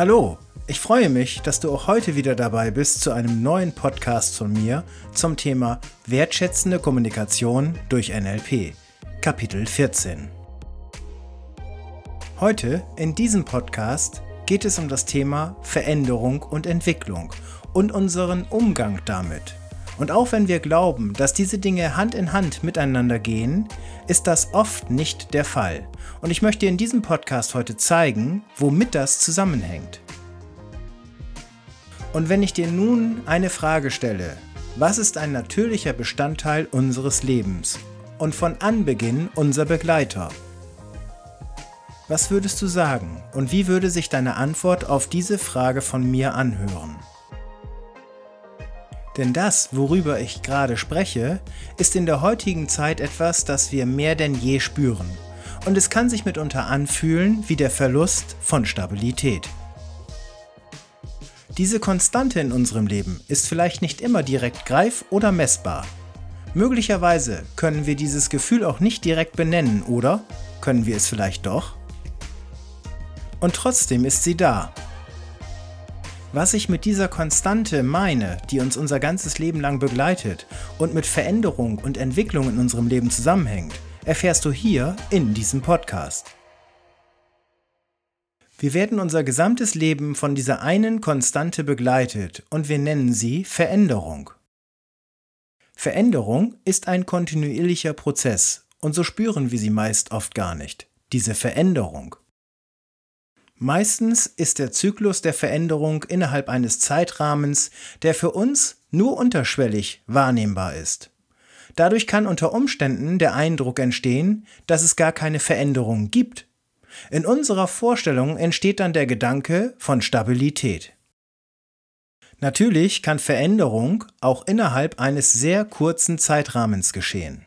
Hallo, ich freue mich, dass du auch heute wieder dabei bist zu einem neuen Podcast von mir zum Thema Wertschätzende Kommunikation durch NLP, Kapitel 14. Heute in diesem Podcast geht es um das Thema Veränderung und Entwicklung und unseren Umgang damit. Und auch wenn wir glauben, dass diese Dinge Hand in Hand miteinander gehen, ist das oft nicht der Fall. Und ich möchte in diesem Podcast heute zeigen, womit das zusammenhängt. Und wenn ich dir nun eine Frage stelle, was ist ein natürlicher Bestandteil unseres Lebens und von Anbeginn unser Begleiter? Was würdest du sagen und wie würde sich deine Antwort auf diese Frage von mir anhören? Denn das, worüber ich gerade spreche, ist in der heutigen Zeit etwas, das wir mehr denn je spüren. Und es kann sich mitunter anfühlen wie der Verlust von Stabilität. Diese Konstante in unserem Leben ist vielleicht nicht immer direkt greif- oder messbar. Möglicherweise können wir dieses Gefühl auch nicht direkt benennen, oder? Können wir es vielleicht doch? Und trotzdem ist sie da was ich mit dieser Konstante meine, die uns unser ganzes Leben lang begleitet und mit Veränderung und Entwicklung in unserem Leben zusammenhängt, erfährst du hier in diesem Podcast. Wir werden unser gesamtes Leben von dieser einen Konstante begleitet und wir nennen sie Veränderung. Veränderung ist ein kontinuierlicher Prozess und so spüren wir sie meist oft gar nicht, diese Veränderung. Meistens ist der Zyklus der Veränderung innerhalb eines Zeitrahmens, der für uns nur unterschwellig wahrnehmbar ist. Dadurch kann unter Umständen der Eindruck entstehen, dass es gar keine Veränderung gibt. In unserer Vorstellung entsteht dann der Gedanke von Stabilität. Natürlich kann Veränderung auch innerhalb eines sehr kurzen Zeitrahmens geschehen.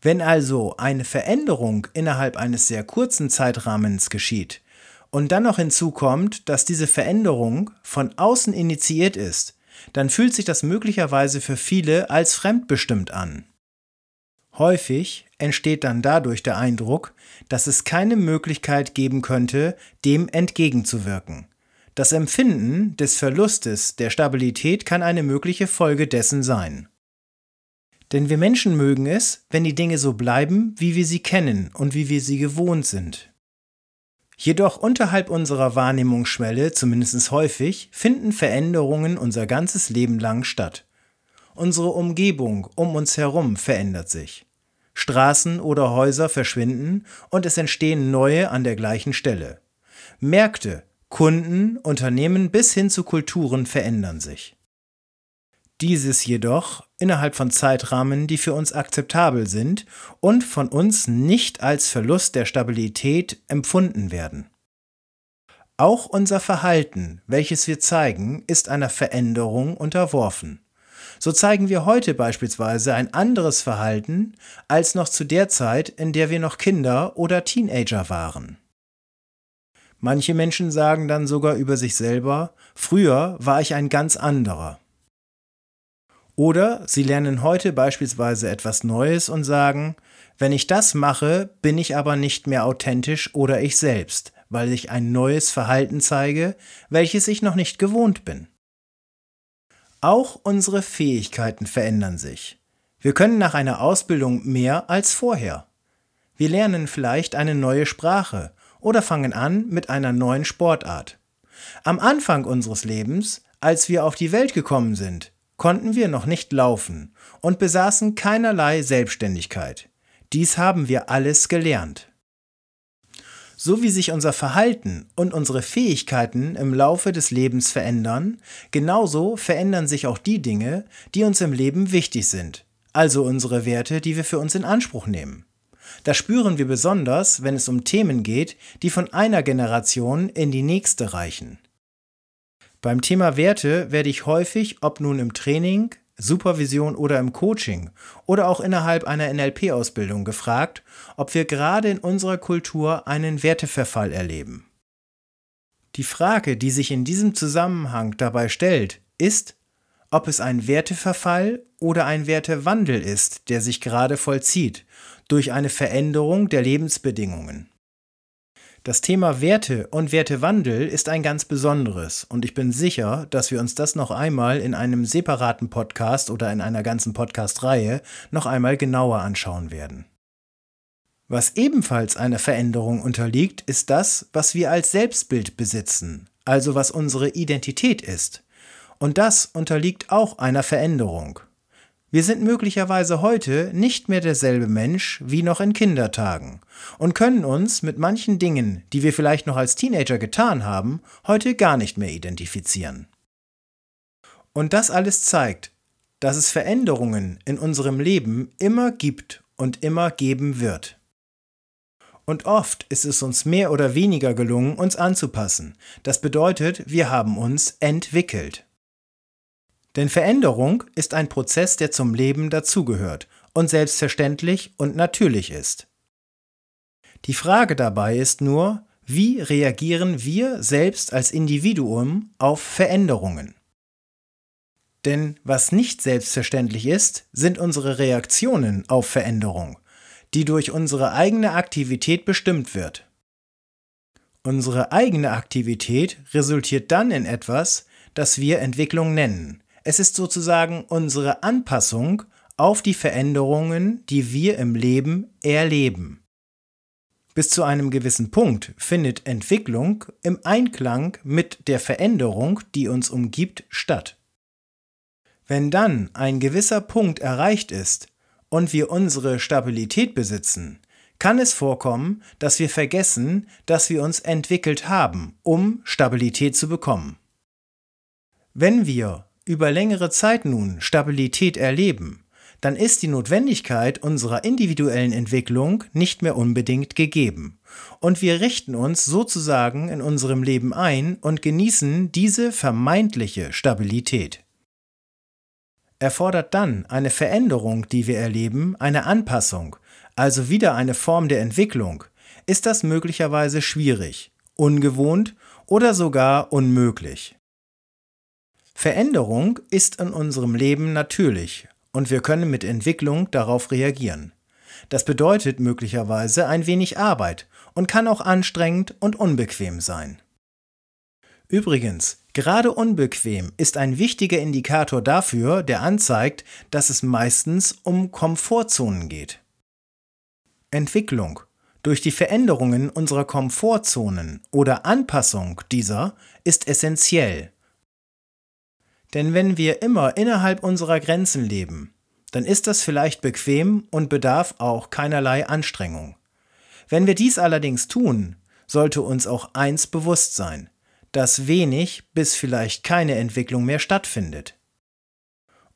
Wenn also eine Veränderung innerhalb eines sehr kurzen Zeitrahmens geschieht, und dann noch hinzukommt, dass diese Veränderung von außen initiiert ist, dann fühlt sich das möglicherweise für viele als fremdbestimmt an. Häufig entsteht dann dadurch der Eindruck, dass es keine Möglichkeit geben könnte, dem entgegenzuwirken. Das Empfinden des Verlustes der Stabilität kann eine mögliche Folge dessen sein. Denn wir Menschen mögen es, wenn die Dinge so bleiben, wie wir sie kennen und wie wir sie gewohnt sind. Jedoch unterhalb unserer Wahrnehmungsschwelle, zumindest häufig, finden Veränderungen unser ganzes Leben lang statt. Unsere Umgebung um uns herum verändert sich. Straßen oder Häuser verschwinden und es entstehen neue an der gleichen Stelle. Märkte, Kunden, Unternehmen bis hin zu Kulturen verändern sich. Dieses jedoch innerhalb von Zeitrahmen, die für uns akzeptabel sind und von uns nicht als Verlust der Stabilität empfunden werden. Auch unser Verhalten, welches wir zeigen, ist einer Veränderung unterworfen. So zeigen wir heute beispielsweise ein anderes Verhalten als noch zu der Zeit, in der wir noch Kinder oder Teenager waren. Manche Menschen sagen dann sogar über sich selber, früher war ich ein ganz anderer. Oder sie lernen heute beispielsweise etwas Neues und sagen, wenn ich das mache, bin ich aber nicht mehr authentisch oder ich selbst, weil ich ein neues Verhalten zeige, welches ich noch nicht gewohnt bin. Auch unsere Fähigkeiten verändern sich. Wir können nach einer Ausbildung mehr als vorher. Wir lernen vielleicht eine neue Sprache oder fangen an mit einer neuen Sportart. Am Anfang unseres Lebens, als wir auf die Welt gekommen sind, konnten wir noch nicht laufen und besaßen keinerlei Selbstständigkeit. Dies haben wir alles gelernt. So wie sich unser Verhalten und unsere Fähigkeiten im Laufe des Lebens verändern, genauso verändern sich auch die Dinge, die uns im Leben wichtig sind, also unsere Werte, die wir für uns in Anspruch nehmen. Das spüren wir besonders, wenn es um Themen geht, die von einer Generation in die nächste reichen. Beim Thema Werte werde ich häufig, ob nun im Training, Supervision oder im Coaching oder auch innerhalb einer NLP-Ausbildung gefragt, ob wir gerade in unserer Kultur einen Werteverfall erleben. Die Frage, die sich in diesem Zusammenhang dabei stellt, ist, ob es ein Werteverfall oder ein Wertewandel ist, der sich gerade vollzieht, durch eine Veränderung der Lebensbedingungen. Das Thema Werte und Wertewandel ist ein ganz besonderes und ich bin sicher, dass wir uns das noch einmal in einem separaten Podcast oder in einer ganzen Podcast-Reihe noch einmal genauer anschauen werden. Was ebenfalls einer Veränderung unterliegt, ist das, was wir als Selbstbild besitzen, also was unsere Identität ist. Und das unterliegt auch einer Veränderung. Wir sind möglicherweise heute nicht mehr derselbe Mensch wie noch in Kindertagen und können uns mit manchen Dingen, die wir vielleicht noch als Teenager getan haben, heute gar nicht mehr identifizieren. Und das alles zeigt, dass es Veränderungen in unserem Leben immer gibt und immer geben wird. Und oft ist es uns mehr oder weniger gelungen, uns anzupassen. Das bedeutet, wir haben uns entwickelt. Denn Veränderung ist ein Prozess, der zum Leben dazugehört und selbstverständlich und natürlich ist. Die Frage dabei ist nur, wie reagieren wir selbst als Individuum auf Veränderungen? Denn was nicht selbstverständlich ist, sind unsere Reaktionen auf Veränderung, die durch unsere eigene Aktivität bestimmt wird. Unsere eigene Aktivität resultiert dann in etwas, das wir Entwicklung nennen, es ist sozusagen unsere Anpassung auf die Veränderungen, die wir im Leben erleben. Bis zu einem gewissen Punkt findet Entwicklung im Einklang mit der Veränderung, die uns umgibt, statt. Wenn dann ein gewisser Punkt erreicht ist und wir unsere Stabilität besitzen, kann es vorkommen, dass wir vergessen, dass wir uns entwickelt haben, um Stabilität zu bekommen. Wenn wir über längere Zeit nun Stabilität erleben, dann ist die Notwendigkeit unserer individuellen Entwicklung nicht mehr unbedingt gegeben. Und wir richten uns sozusagen in unserem Leben ein und genießen diese vermeintliche Stabilität. Erfordert dann eine Veränderung, die wir erleben, eine Anpassung, also wieder eine Form der Entwicklung, ist das möglicherweise schwierig, ungewohnt oder sogar unmöglich. Veränderung ist in unserem Leben natürlich und wir können mit Entwicklung darauf reagieren. Das bedeutet möglicherweise ein wenig Arbeit und kann auch anstrengend und unbequem sein. Übrigens, gerade unbequem ist ein wichtiger Indikator dafür, der anzeigt, dass es meistens um Komfortzonen geht. Entwicklung durch die Veränderungen unserer Komfortzonen oder Anpassung dieser ist essentiell denn wenn wir immer innerhalb unserer Grenzen leben, dann ist das vielleicht bequem und bedarf auch keinerlei Anstrengung. Wenn wir dies allerdings tun, sollte uns auch eins bewusst sein, dass wenig bis vielleicht keine Entwicklung mehr stattfindet.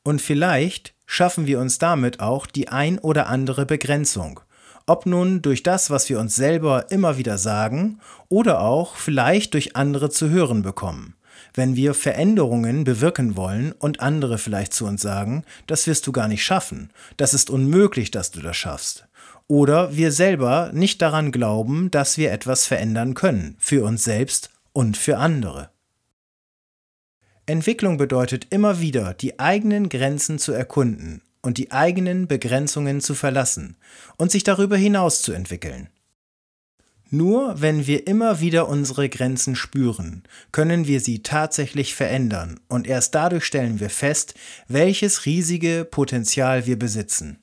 Und vielleicht schaffen wir uns damit auch die ein oder andere Begrenzung, ob nun durch das, was wir uns selber immer wieder sagen, oder auch vielleicht durch andere zu hören bekommen wenn wir Veränderungen bewirken wollen und andere vielleicht zu uns sagen, das wirst du gar nicht schaffen, das ist unmöglich, dass du das schaffst. Oder wir selber nicht daran glauben, dass wir etwas verändern können, für uns selbst und für andere. Entwicklung bedeutet immer wieder, die eigenen Grenzen zu erkunden und die eigenen Begrenzungen zu verlassen und sich darüber hinaus zu entwickeln. Nur wenn wir immer wieder unsere Grenzen spüren, können wir sie tatsächlich verändern und erst dadurch stellen wir fest, welches riesige Potenzial wir besitzen.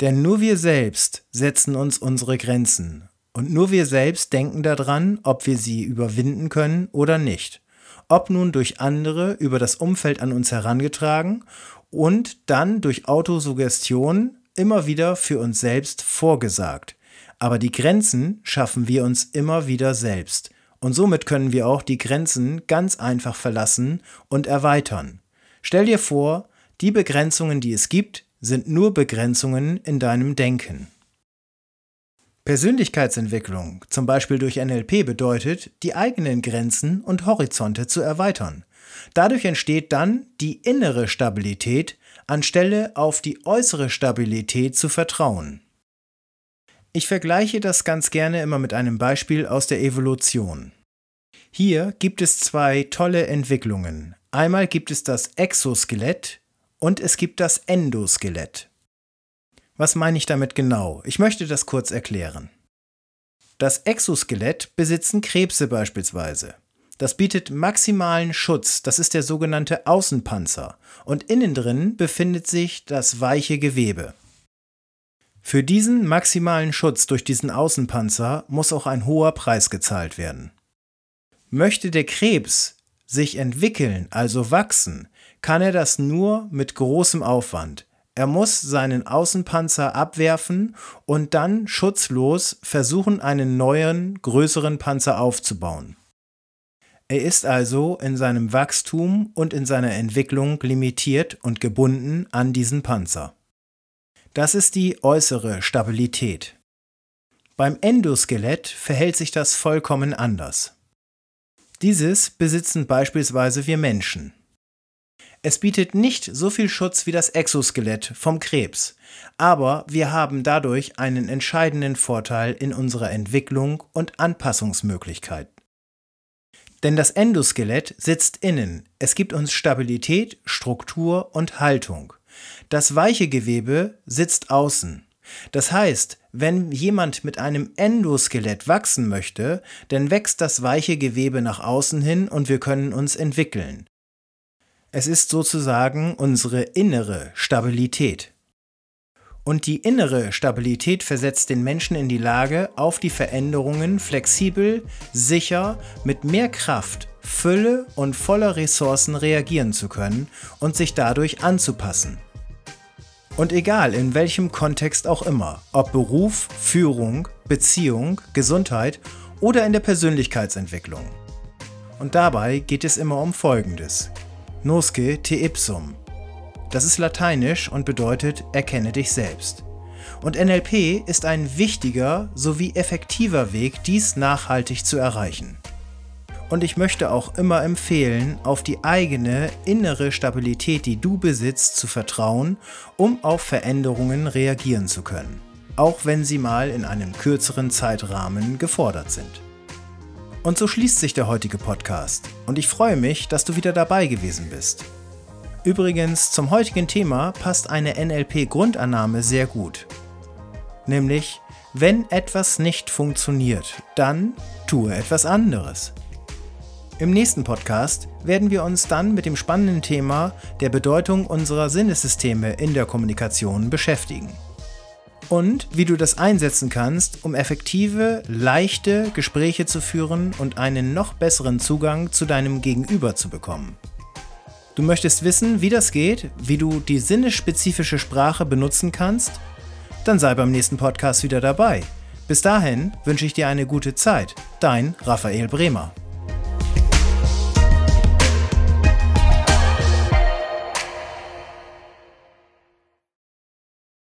Denn nur wir selbst setzen uns unsere Grenzen und nur wir selbst denken daran, ob wir sie überwinden können oder nicht. Ob nun durch andere über das Umfeld an uns herangetragen und dann durch Autosuggestion immer wieder für uns selbst vorgesagt. Aber die Grenzen schaffen wir uns immer wieder selbst. Und somit können wir auch die Grenzen ganz einfach verlassen und erweitern. Stell dir vor, die Begrenzungen, die es gibt, sind nur Begrenzungen in deinem Denken. Persönlichkeitsentwicklung, zum Beispiel durch NLP, bedeutet, die eigenen Grenzen und Horizonte zu erweitern. Dadurch entsteht dann die innere Stabilität, anstelle auf die äußere Stabilität zu vertrauen. Ich vergleiche das ganz gerne immer mit einem Beispiel aus der Evolution. Hier gibt es zwei tolle Entwicklungen. Einmal gibt es das Exoskelett und es gibt das Endoskelett. Was meine ich damit genau? Ich möchte das kurz erklären. Das Exoskelett besitzen Krebse beispielsweise. Das bietet maximalen Schutz, das ist der sogenannte Außenpanzer, und innen drin befindet sich das weiche Gewebe. Für diesen maximalen Schutz durch diesen Außenpanzer muss auch ein hoher Preis gezahlt werden. Möchte der Krebs sich entwickeln, also wachsen, kann er das nur mit großem Aufwand. Er muss seinen Außenpanzer abwerfen und dann schutzlos versuchen, einen neuen, größeren Panzer aufzubauen. Er ist also in seinem Wachstum und in seiner Entwicklung limitiert und gebunden an diesen Panzer. Das ist die äußere Stabilität. Beim Endoskelett verhält sich das vollkommen anders. Dieses besitzen beispielsweise wir Menschen. Es bietet nicht so viel Schutz wie das Exoskelett vom Krebs, aber wir haben dadurch einen entscheidenden Vorteil in unserer Entwicklung und Anpassungsmöglichkeit. Denn das Endoskelett sitzt innen, es gibt uns Stabilität, Struktur und Haltung. Das weiche Gewebe sitzt außen. Das heißt, wenn jemand mit einem Endoskelett wachsen möchte, dann wächst das weiche Gewebe nach außen hin und wir können uns entwickeln. Es ist sozusagen unsere innere Stabilität. Und die innere Stabilität versetzt den Menschen in die Lage, auf die Veränderungen flexibel, sicher, mit mehr Kraft, Fülle und voller Ressourcen reagieren zu können und sich dadurch anzupassen. Und egal in welchem Kontext auch immer, ob Beruf, Führung, Beziehung, Gesundheit oder in der Persönlichkeitsentwicklung. Und dabei geht es immer um Folgendes. Nosce te ipsum. Das ist lateinisch und bedeutet erkenne dich selbst. Und NLP ist ein wichtiger sowie effektiver Weg, dies nachhaltig zu erreichen. Und ich möchte auch immer empfehlen, auf die eigene innere Stabilität, die du besitzt, zu vertrauen, um auf Veränderungen reagieren zu können, auch wenn sie mal in einem kürzeren Zeitrahmen gefordert sind. Und so schließt sich der heutige Podcast. Und ich freue mich, dass du wieder dabei gewesen bist. Übrigens, zum heutigen Thema passt eine NLP-Grundannahme sehr gut. Nämlich, wenn etwas nicht funktioniert, dann tue etwas anderes. Im nächsten Podcast werden wir uns dann mit dem spannenden Thema der Bedeutung unserer Sinnessysteme in der Kommunikation beschäftigen und wie du das einsetzen kannst, um effektive, leichte Gespräche zu führen und einen noch besseren Zugang zu deinem Gegenüber zu bekommen. Du möchtest wissen, wie das geht, wie du die sinnespezifische Sprache benutzen kannst? Dann sei beim nächsten Podcast wieder dabei. Bis dahin wünsche ich dir eine gute Zeit. Dein Raphael Bremer.